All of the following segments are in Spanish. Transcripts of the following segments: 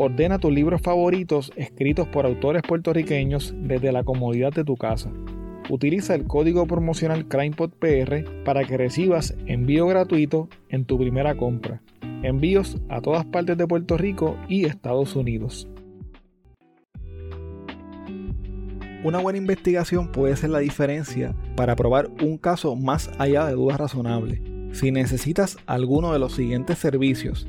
Ordena tus libros favoritos escritos por autores puertorriqueños desde la comodidad de tu casa. Utiliza el código promocional CrimePodPR para que recibas envío gratuito en tu primera compra. Envíos a todas partes de Puerto Rico y Estados Unidos. Una buena investigación puede ser la diferencia para probar un caso más allá de dudas razonables. Si necesitas alguno de los siguientes servicios,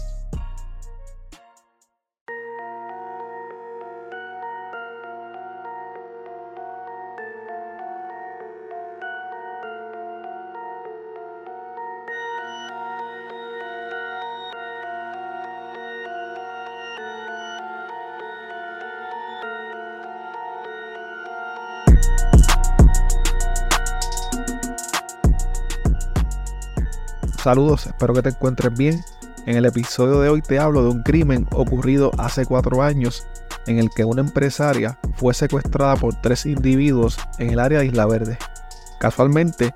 Saludos, espero que te encuentres bien. En el episodio de hoy te hablo de un crimen ocurrido hace cuatro años en el que una empresaria fue secuestrada por tres individuos en el área de Isla Verde. Casualmente,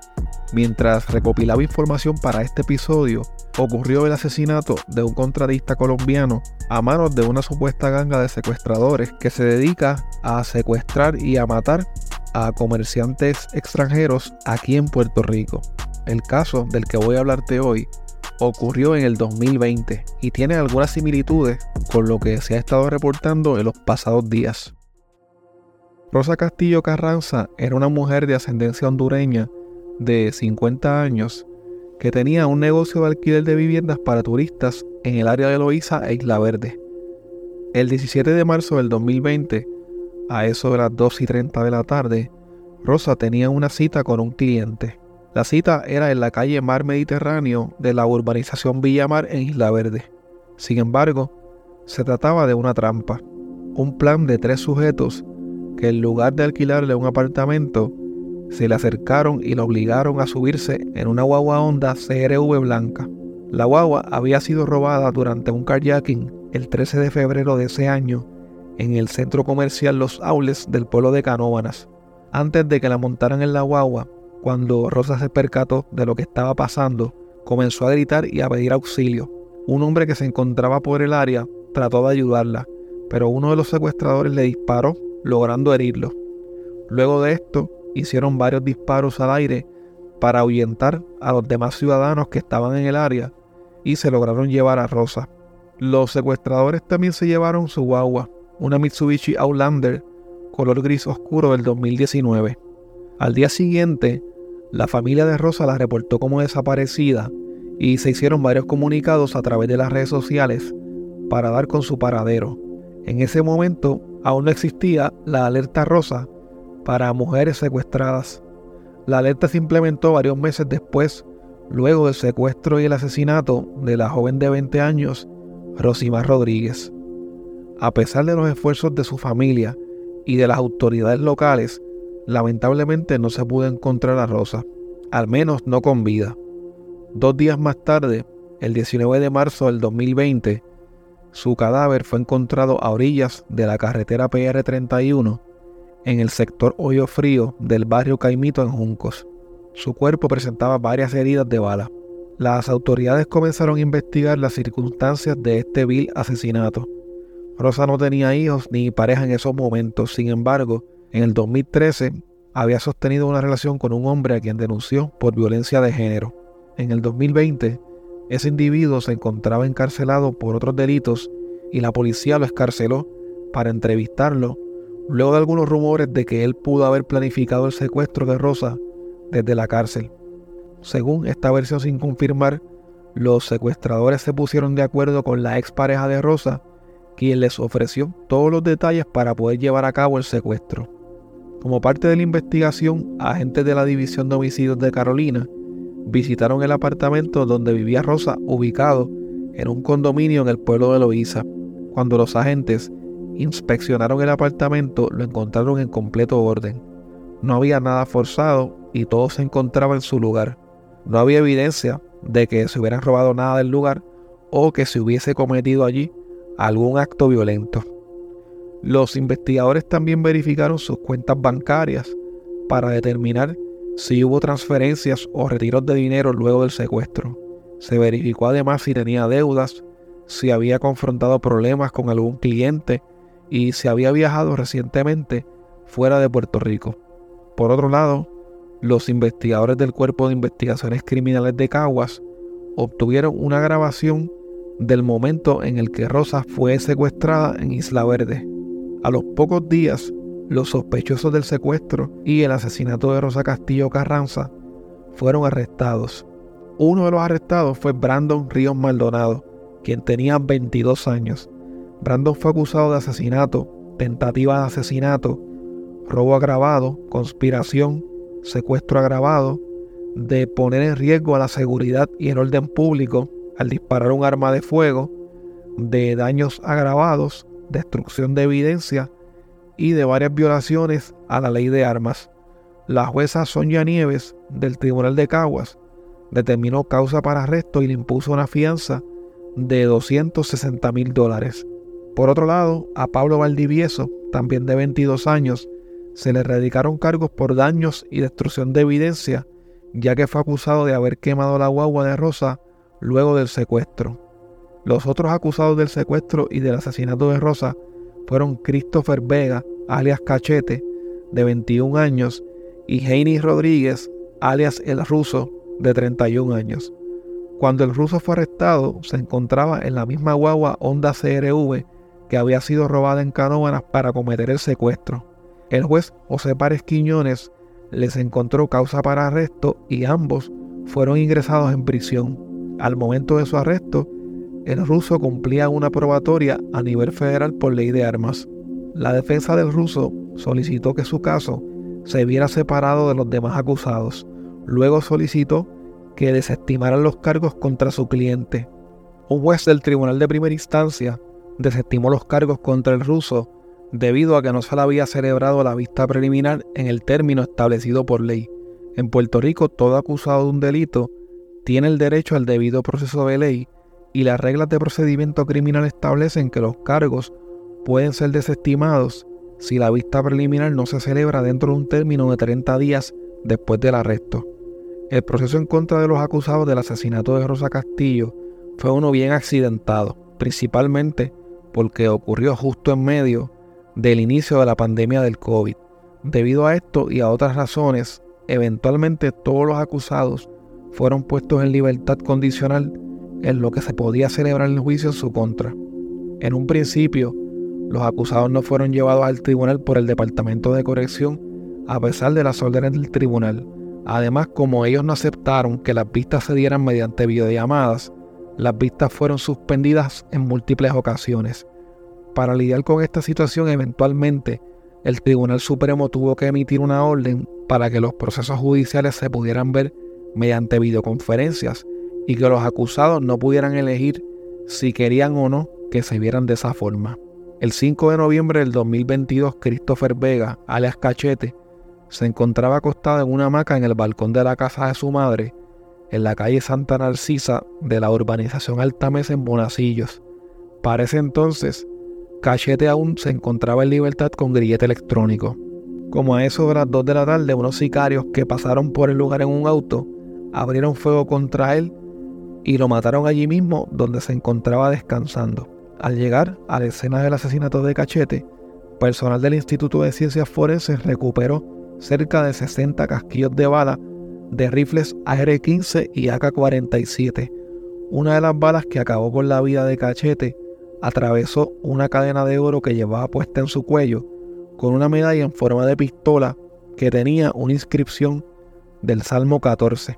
mientras recopilaba información para este episodio, ocurrió el asesinato de un contratista colombiano a manos de una supuesta ganga de secuestradores que se dedica a secuestrar y a matar a comerciantes extranjeros aquí en Puerto Rico. El caso del que voy a hablarte hoy ocurrió en el 2020 y tiene algunas similitudes con lo que se ha estado reportando en los pasados días. Rosa Castillo Carranza era una mujer de ascendencia hondureña de 50 años que tenía un negocio de alquiler de viviendas para turistas en el área de Loíza e Isla Verde. El 17 de marzo del 2020, a eso de las 2 y 30 de la tarde, Rosa tenía una cita con un cliente. La cita era en la calle Mar Mediterráneo de la urbanización Villamar en Isla Verde. Sin embargo, se trataba de una trampa, un plan de tres sujetos que en lugar de alquilarle un apartamento, se le acercaron y lo obligaron a subirse en una guagua Honda CRV blanca. La guagua había sido robada durante un kayaking el 13 de febrero de ese año en el centro comercial Los Aules del pueblo de Canóvanas. Antes de que la montaran en la guagua, cuando Rosa se percató de lo que estaba pasando, comenzó a gritar y a pedir auxilio. Un hombre que se encontraba por el área trató de ayudarla, pero uno de los secuestradores le disparó, logrando herirlo. Luego de esto, hicieron varios disparos al aire para ahuyentar a los demás ciudadanos que estaban en el área y se lograron llevar a Rosa. Los secuestradores también se llevaron su guagua, una Mitsubishi Outlander color gris oscuro del 2019. Al día siguiente, la familia de Rosa la reportó como desaparecida y se hicieron varios comunicados a través de las redes sociales para dar con su paradero. En ese momento aún no existía la alerta rosa para mujeres secuestradas. La alerta se implementó varios meses después, luego del secuestro y el asesinato de la joven de 20 años, Rosimar Rodríguez. A pesar de los esfuerzos de su familia y de las autoridades locales lamentablemente no se pudo encontrar a Rosa, al menos no con vida. Dos días más tarde, el 19 de marzo del 2020, su cadáver fue encontrado a orillas de la carretera PR31 en el sector Hoyo Frío del barrio Caimito en Juncos. Su cuerpo presentaba varias heridas de bala. Las autoridades comenzaron a investigar las circunstancias de este vil asesinato. Rosa no tenía hijos ni pareja en esos momentos, sin embargo, en el 2013 había sostenido una relación con un hombre a quien denunció por violencia de género. En el 2020, ese individuo se encontraba encarcelado por otros delitos y la policía lo escarceló para entrevistarlo luego de algunos rumores de que él pudo haber planificado el secuestro de Rosa desde la cárcel. Según esta versión sin confirmar, los secuestradores se pusieron de acuerdo con la expareja de Rosa, quien les ofreció todos los detalles para poder llevar a cabo el secuestro. Como parte de la investigación, agentes de la División de Homicidios de Carolina visitaron el apartamento donde vivía Rosa, ubicado en un condominio en el pueblo de Loíza. Cuando los agentes inspeccionaron el apartamento, lo encontraron en completo orden. No había nada forzado y todo se encontraba en su lugar. No había evidencia de que se hubieran robado nada del lugar o que se hubiese cometido allí algún acto violento. Los investigadores también verificaron sus cuentas bancarias para determinar si hubo transferencias o retiros de dinero luego del secuestro. Se verificó además si tenía deudas, si había confrontado problemas con algún cliente y si había viajado recientemente fuera de Puerto Rico. Por otro lado, los investigadores del Cuerpo de Investigaciones Criminales de Caguas obtuvieron una grabación del momento en el que Rosa fue secuestrada en Isla Verde. A los pocos días, los sospechosos del secuestro y el asesinato de Rosa Castillo Carranza fueron arrestados. Uno de los arrestados fue Brandon Ríos Maldonado, quien tenía 22 años. Brandon fue acusado de asesinato, tentativa de asesinato, robo agravado, conspiración, secuestro agravado, de poner en riesgo a la seguridad y el orden público al disparar un arma de fuego, de daños agravados, destrucción de evidencia y de varias violaciones a la ley de armas. La jueza Sonia Nieves del Tribunal de Caguas determinó causa para arresto y le impuso una fianza de 260 mil dólares. Por otro lado, a Pablo Valdivieso, también de 22 años, se le radicaron cargos por daños y destrucción de evidencia, ya que fue acusado de haber quemado la guagua de Rosa luego del secuestro. Los otros acusados del secuestro y del asesinato de Rosa fueron Christopher Vega, alias Cachete, de 21 años, y Heini Rodríguez, alias El Ruso, de 31 años. Cuando el ruso fue arrestado, se encontraba en la misma guagua Honda CRV que había sido robada en Canóvanas para cometer el secuestro. El juez José Párez Quiñones les encontró causa para arresto y ambos fueron ingresados en prisión. Al momento de su arresto, el ruso cumplía una probatoria a nivel federal por ley de armas. La defensa del ruso solicitó que su caso se viera separado de los demás acusados. Luego solicitó que desestimaran los cargos contra su cliente. Un juez del Tribunal de Primera Instancia desestimó los cargos contra el ruso debido a que no se le había celebrado la vista preliminar en el término establecido por ley. En Puerto Rico, todo acusado de un delito tiene el derecho al debido proceso de ley y las reglas de procedimiento criminal establecen que los cargos pueden ser desestimados si la vista preliminar no se celebra dentro de un término de 30 días después del arresto. El proceso en contra de los acusados del asesinato de Rosa Castillo fue uno bien accidentado, principalmente porque ocurrió justo en medio del inicio de la pandemia del COVID. Debido a esto y a otras razones, eventualmente todos los acusados fueron puestos en libertad condicional en lo que se podía celebrar el juicio en su contra. En un principio, los acusados no fueron llevados al tribunal por el Departamento de Corrección a pesar de las órdenes del tribunal. Además, como ellos no aceptaron que las vistas se dieran mediante videollamadas, las vistas fueron suspendidas en múltiples ocasiones. Para lidiar con esta situación, eventualmente, el Tribunal Supremo tuvo que emitir una orden para que los procesos judiciales se pudieran ver mediante videoconferencias y que los acusados no pudieran elegir si querían o no que se vieran de esa forma. El 5 de noviembre del 2022, Christopher Vega, alias Cachete, se encontraba acostada en una hamaca en el balcón de la casa de su madre, en la calle Santa Narcisa de la urbanización Altamesa en Bonacillos. Para ese entonces, Cachete aún se encontraba en libertad con grillete electrónico. Como a eso de las 2 de la tarde, unos sicarios que pasaron por el lugar en un auto abrieron fuego contra él y lo mataron allí mismo donde se encontraba descansando. Al llegar a la escena del asesinato de Cachete, personal del Instituto de Ciencias Forenses recuperó cerca de 60 casquillos de bala de rifles AR-15 y AK-47. Una de las balas que acabó con la vida de Cachete atravesó una cadena de oro que llevaba puesta en su cuello con una medalla en forma de pistola que tenía una inscripción del Salmo 14.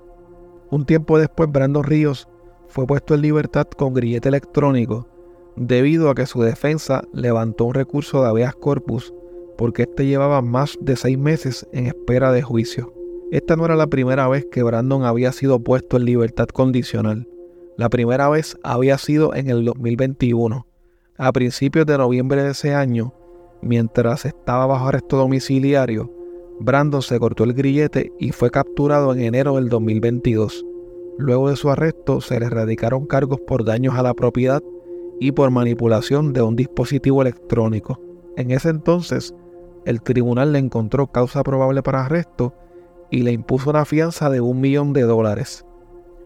Un tiempo después, Brandon Ríos fue puesto en libertad con grillete electrónico debido a que su defensa levantó un recurso de habeas corpus porque éste llevaba más de seis meses en espera de juicio. Esta no era la primera vez que Brandon había sido puesto en libertad condicional. La primera vez había sido en el 2021. A principios de noviembre de ese año, mientras estaba bajo arresto domiciliario, Brandon se cortó el grillete y fue capturado en enero del 2022. Luego de su arresto se le erradicaron cargos por daños a la propiedad y por manipulación de un dispositivo electrónico. En ese entonces, el tribunal le encontró causa probable para arresto y le impuso una fianza de un millón de dólares.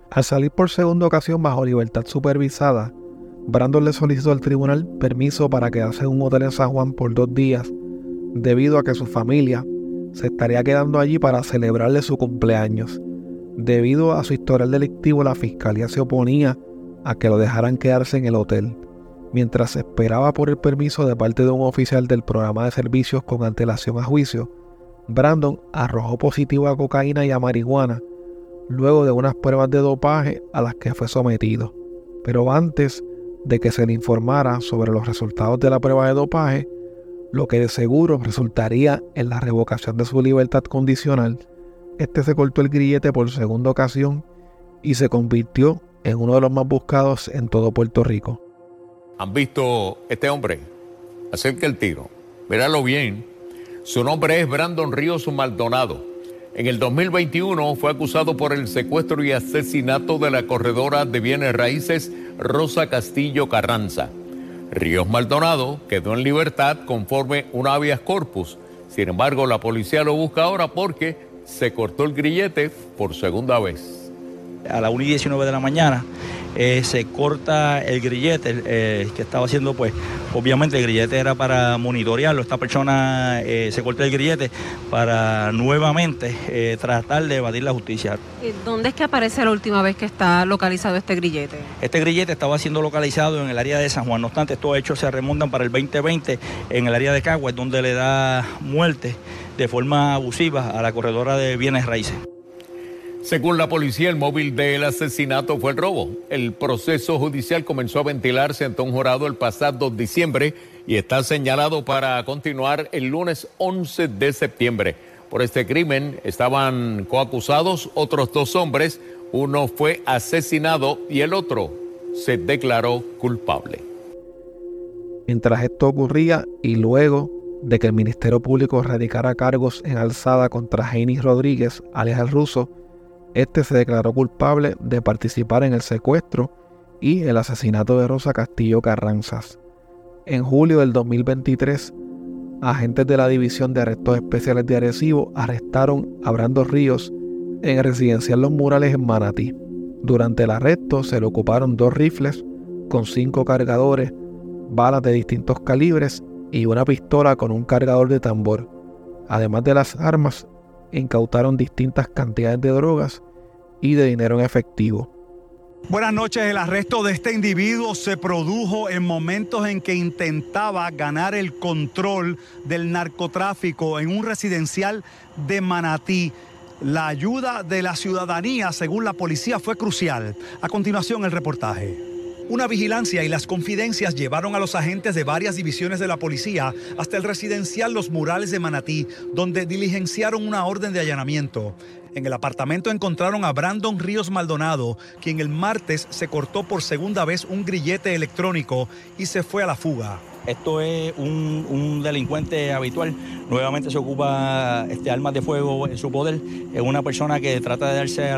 Al salir por segunda ocasión bajo libertad supervisada, Brandon le solicitó al tribunal permiso para quedarse en un hotel en San Juan por dos días, debido a que su familia se estaría quedando allí para celebrarle su cumpleaños. Debido a su historial delictivo, la fiscalía se oponía a que lo dejaran quedarse en el hotel. Mientras esperaba por el permiso de parte de un oficial del programa de servicios con antelación a juicio, Brandon arrojó positivo a cocaína y a marihuana luego de unas pruebas de dopaje a las que fue sometido. Pero antes de que se le informara sobre los resultados de la prueba de dopaje, lo que de seguro resultaría en la revocación de su libertad condicional, este se cortó el grillete por segunda ocasión y se convirtió en uno de los más buscados en todo Puerto Rico. ¿Han visto este hombre? Acerca el tiro. Míralo bien. Su nombre es Brandon Ríos Maldonado. En el 2021 fue acusado por el secuestro y asesinato de la corredora de bienes raíces Rosa Castillo Carranza. Ríos Maldonado quedó en libertad conforme un habeas corpus. Sin embargo, la policía lo busca ahora porque se cortó el grillete por segunda vez a las 1 y 19 de la mañana, eh, se corta el grillete eh, que estaba haciendo, pues obviamente el grillete era para monitorearlo. Esta persona eh, se corta el grillete para nuevamente tratar de evadir la justicia. ¿Dónde es que aparece la última vez que está localizado este grillete? Este grillete estaba siendo localizado en el área de San Juan. No obstante, estos hechos se remontan para el 2020 en el área de Caguas, donde le da muerte de forma abusiva a la corredora de bienes raíces. Según la policía, el móvil del asesinato fue el robo. El proceso judicial comenzó a ventilarse ante un jurado el pasado diciembre y está señalado para continuar el lunes 11 de septiembre. Por este crimen estaban coacusados otros dos hombres. Uno fue asesinado y el otro se declaró culpable. Mientras esto ocurría y luego de que el Ministerio Público radicara cargos en alzada contra Heinis Rodríguez, alias el ruso, este se declaró culpable de participar en el secuestro y el asesinato de Rosa Castillo Carranzas. En julio del 2023, agentes de la División de Arrestos Especiales de Arecibo arrestaron a Brando Ríos en el residencial Los Murales en Manatí. Durante el arresto se le ocuparon dos rifles con cinco cargadores, balas de distintos calibres y una pistola con un cargador de tambor. Además de las armas, incautaron distintas cantidades de drogas y de dinero en efectivo. Buenas noches, el arresto de este individuo se produjo en momentos en que intentaba ganar el control del narcotráfico en un residencial de Manatí. La ayuda de la ciudadanía, según la policía, fue crucial. A continuación, el reportaje. Una vigilancia y las confidencias llevaron a los agentes de varias divisiones de la policía hasta el residencial Los Murales de Manatí, donde diligenciaron una orden de allanamiento. En el apartamento encontraron a Brandon Ríos Maldonado, quien el martes se cortó por segunda vez un grillete electrónico y se fue a la fuga. Esto es un, delincuente habitual. Nuevamente se ocupa este, armas de fuego en su poder. Es una persona que trata de darse a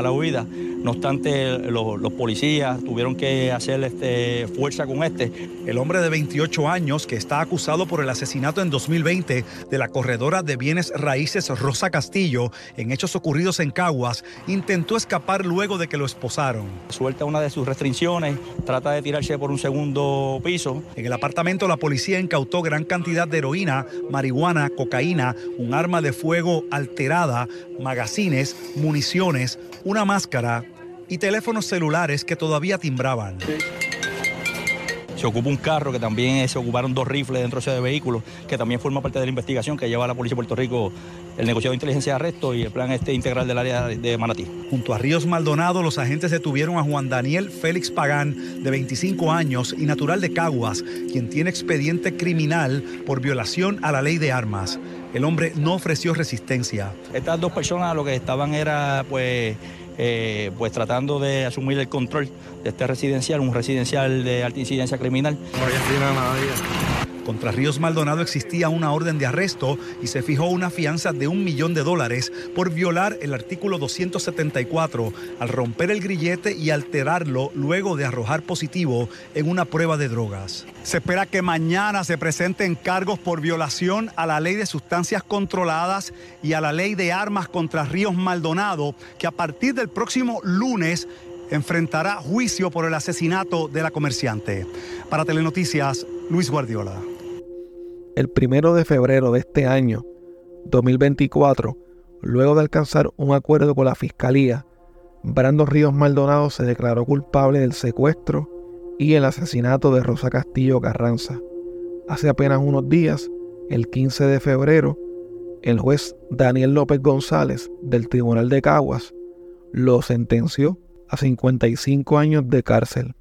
la, huida. No obstante, los, policías tuvieron que hacer este, fuerza con este. El hombre de 28 años que está acusado por el asesinato en 2020 de la corredora de bienes raíces Rosa Castillo en hechos ocurridos en Caguas, intentó escapar luego de que lo esposaron. Suelta una de sus restricciones, trata de tirarse por un segundo piso. En el apartamento la policía incautó gran cantidad de heroína, marihuana, cocaína, un arma de fuego alterada, magazines, municiones, una máscara y teléfonos celulares que todavía timbraban. Se ocupa un carro que también se ocuparon dos rifles dentro de ese vehículo, que también forma parte de la investigación que lleva la Policía de Puerto Rico el negociado de inteligencia de arresto y el plan este integral del área de Manatí. Junto a Ríos Maldonado, los agentes detuvieron a Juan Daniel Félix Pagán, de 25 años y natural de Caguas, quien tiene expediente criminal por violación a la ley de armas. El hombre no ofreció resistencia. Estas dos personas lo que estaban era pues eh, pues tratando de asumir el control de este residencial, un residencial de alta incidencia criminal. Contra Ríos Maldonado existía una orden de arresto y se fijó una fianza de un millón de dólares por violar el artículo 274 al romper el grillete y alterarlo luego de arrojar positivo en una prueba de drogas. Se espera que mañana se presenten cargos por violación a la ley de sustancias controladas y a la ley de armas contra Ríos Maldonado, que a partir del próximo lunes enfrentará juicio por el asesinato de la comerciante. Para Telenoticias, Luis Guardiola. El primero de febrero de este año, 2024, luego de alcanzar un acuerdo con la Fiscalía, Brando Ríos Maldonado se declaró culpable del secuestro y el asesinato de Rosa Castillo Carranza. Hace apenas unos días, el 15 de febrero, el juez Daniel López González del Tribunal de Caguas lo sentenció a 55 años de cárcel.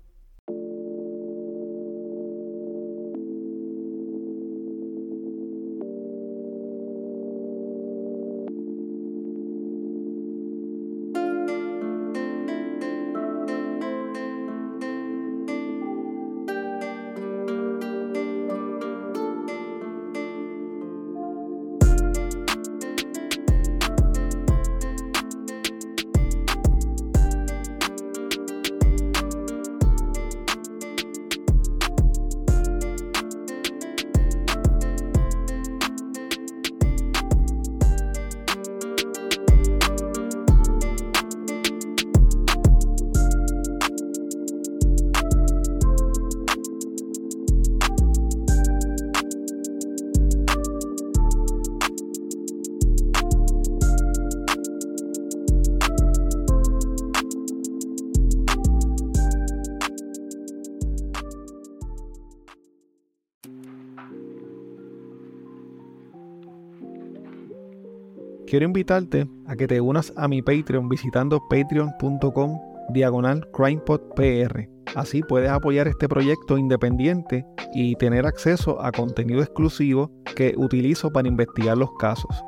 Quiero invitarte a que te unas a mi Patreon visitando patreon.com diagonal crimepodpr. Así puedes apoyar este proyecto independiente y tener acceso a contenido exclusivo que utilizo para investigar los casos.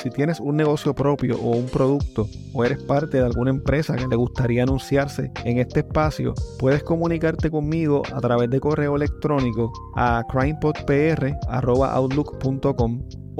Si tienes un negocio propio o un producto o eres parte de alguna empresa que le gustaría anunciarse en este espacio, puedes comunicarte conmigo a través de correo electrónico a crimepodpr.outlook.com